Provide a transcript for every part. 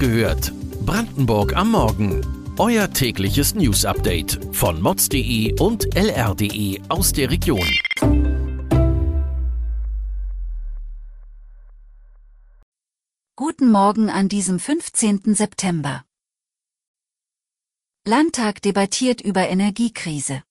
gehört. Brandenburg am Morgen. Euer tägliches News-Update von mods.de und lr.de aus der Region. Guten Morgen an diesem 15. September. Landtag debattiert über Energiekrise.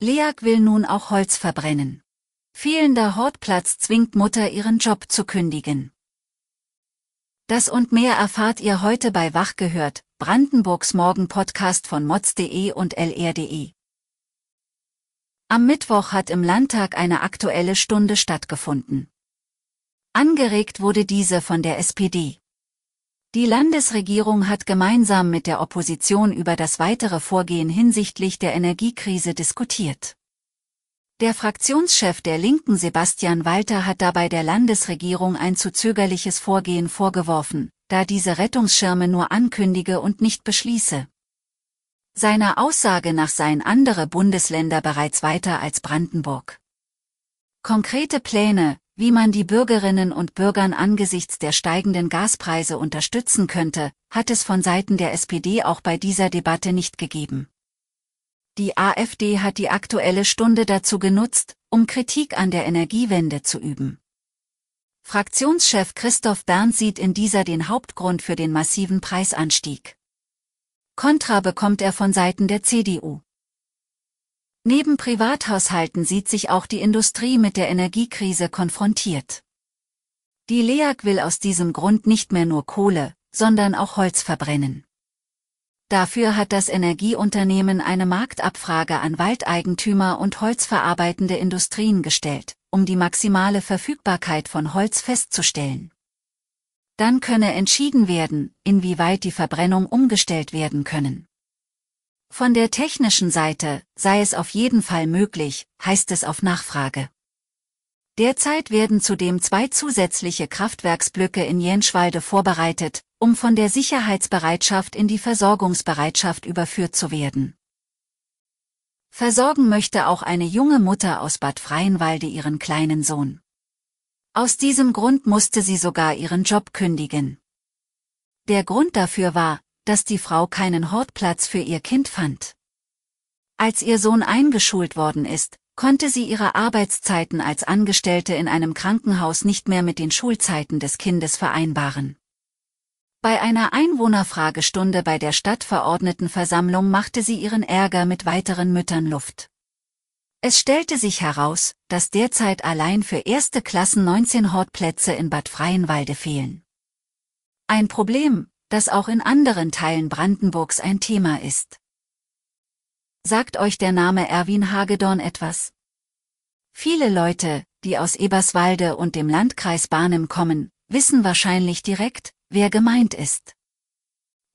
LEAG will nun auch Holz verbrennen. Fehlender Hortplatz zwingt Mutter ihren Job zu kündigen. Das und mehr erfahrt ihr heute bei Wach gehört, Brandenburgs Morgen-Podcast von mods.de und lr.de. Am Mittwoch hat im Landtag eine aktuelle Stunde stattgefunden. Angeregt wurde diese von der SPD. Die Landesregierung hat gemeinsam mit der Opposition über das weitere Vorgehen hinsichtlich der Energiekrise diskutiert. Der Fraktionschef der Linken Sebastian Walter hat dabei der Landesregierung ein zu zögerliches Vorgehen vorgeworfen, da diese Rettungsschirme nur ankündige und nicht beschließe. Seiner Aussage nach seien andere Bundesländer bereits weiter als Brandenburg. Konkrete Pläne, wie man die Bürgerinnen und Bürgern angesichts der steigenden Gaspreise unterstützen könnte, hat es von Seiten der SPD auch bei dieser Debatte nicht gegeben. Die AfD hat die aktuelle Stunde dazu genutzt, um Kritik an der Energiewende zu üben. Fraktionschef Christoph Berndt sieht in dieser den Hauptgrund für den massiven Preisanstieg. Kontra bekommt er von Seiten der CDU. Neben Privathaushalten sieht sich auch die Industrie mit der Energiekrise konfrontiert. Die LEAG will aus diesem Grund nicht mehr nur Kohle, sondern auch Holz verbrennen. Dafür hat das Energieunternehmen eine Marktabfrage an Waldeigentümer und holzverarbeitende Industrien gestellt, um die maximale Verfügbarkeit von Holz festzustellen. Dann könne entschieden werden, inwieweit die Verbrennung umgestellt werden können. Von der technischen Seite sei es auf jeden Fall möglich, heißt es auf Nachfrage. Derzeit werden zudem zwei zusätzliche Kraftwerksblöcke in Jenschwalde vorbereitet, um von der Sicherheitsbereitschaft in die Versorgungsbereitschaft überführt zu werden. Versorgen möchte auch eine junge Mutter aus Bad Freienwalde ihren kleinen Sohn. Aus diesem Grund musste sie sogar ihren Job kündigen. Der Grund dafür war, dass die Frau keinen Hortplatz für ihr Kind fand. Als ihr Sohn eingeschult worden ist, konnte sie ihre Arbeitszeiten als Angestellte in einem Krankenhaus nicht mehr mit den Schulzeiten des Kindes vereinbaren. Bei einer Einwohnerfragestunde bei der Stadtverordnetenversammlung machte sie ihren Ärger mit weiteren Müttern Luft. Es stellte sich heraus, dass derzeit allein für erste Klassen 19 Hortplätze in Bad Freienwalde fehlen. Ein Problem, das auch in anderen Teilen Brandenburgs ein Thema ist. Sagt euch der Name Erwin Hagedorn etwas? Viele Leute, die aus Eberswalde und dem Landkreis Barnim kommen, wissen wahrscheinlich direkt, wer gemeint ist.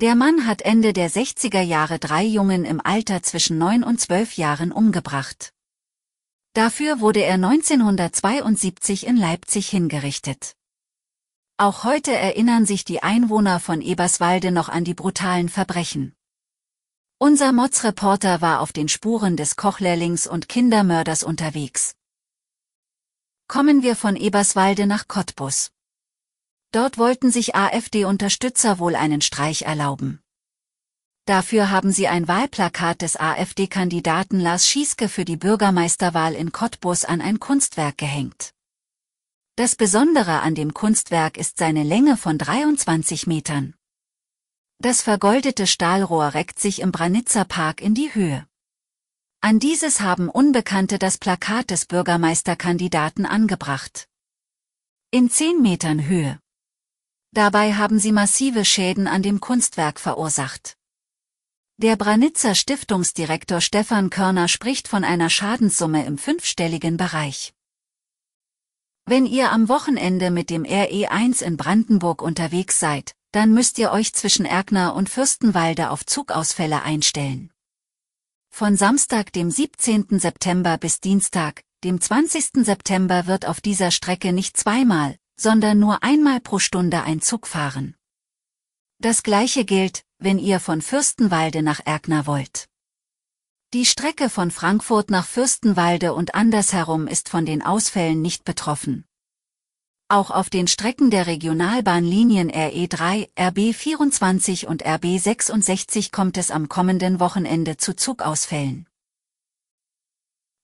Der Mann hat Ende der 60er Jahre drei Jungen im Alter zwischen 9 und 12 Jahren umgebracht. Dafür wurde er 1972 in Leipzig hingerichtet. Auch heute erinnern sich die Einwohner von Eberswalde noch an die brutalen Verbrechen. Unser Mods-Reporter war auf den Spuren des Kochlehrlings und Kindermörders unterwegs. Kommen wir von Eberswalde nach Cottbus. Dort wollten sich AfD-Unterstützer wohl einen Streich erlauben. Dafür haben sie ein Wahlplakat des AfD-Kandidaten Lars Schieske für die Bürgermeisterwahl in Cottbus an ein Kunstwerk gehängt. Das Besondere an dem Kunstwerk ist seine Länge von 23 Metern. Das vergoldete Stahlrohr reckt sich im Branitzer Park in die Höhe. An dieses haben Unbekannte das Plakat des Bürgermeisterkandidaten angebracht. In 10 Metern Höhe. Dabei haben sie massive Schäden an dem Kunstwerk verursacht. Der Branitzer Stiftungsdirektor Stefan Körner spricht von einer Schadenssumme im fünfstelligen Bereich. Wenn ihr am Wochenende mit dem RE1 in Brandenburg unterwegs seid, dann müsst ihr euch zwischen Erkner und Fürstenwalde auf Zugausfälle einstellen. Von Samstag, dem 17. September bis Dienstag, dem 20. September wird auf dieser Strecke nicht zweimal, sondern nur einmal pro Stunde ein Zug fahren. Das gleiche gilt, wenn ihr von Fürstenwalde nach Erkner wollt. Die Strecke von Frankfurt nach Fürstenwalde und andersherum ist von den Ausfällen nicht betroffen. Auch auf den Strecken der Regionalbahnlinien RE3, RB24 und RB66 kommt es am kommenden Wochenende zu Zugausfällen.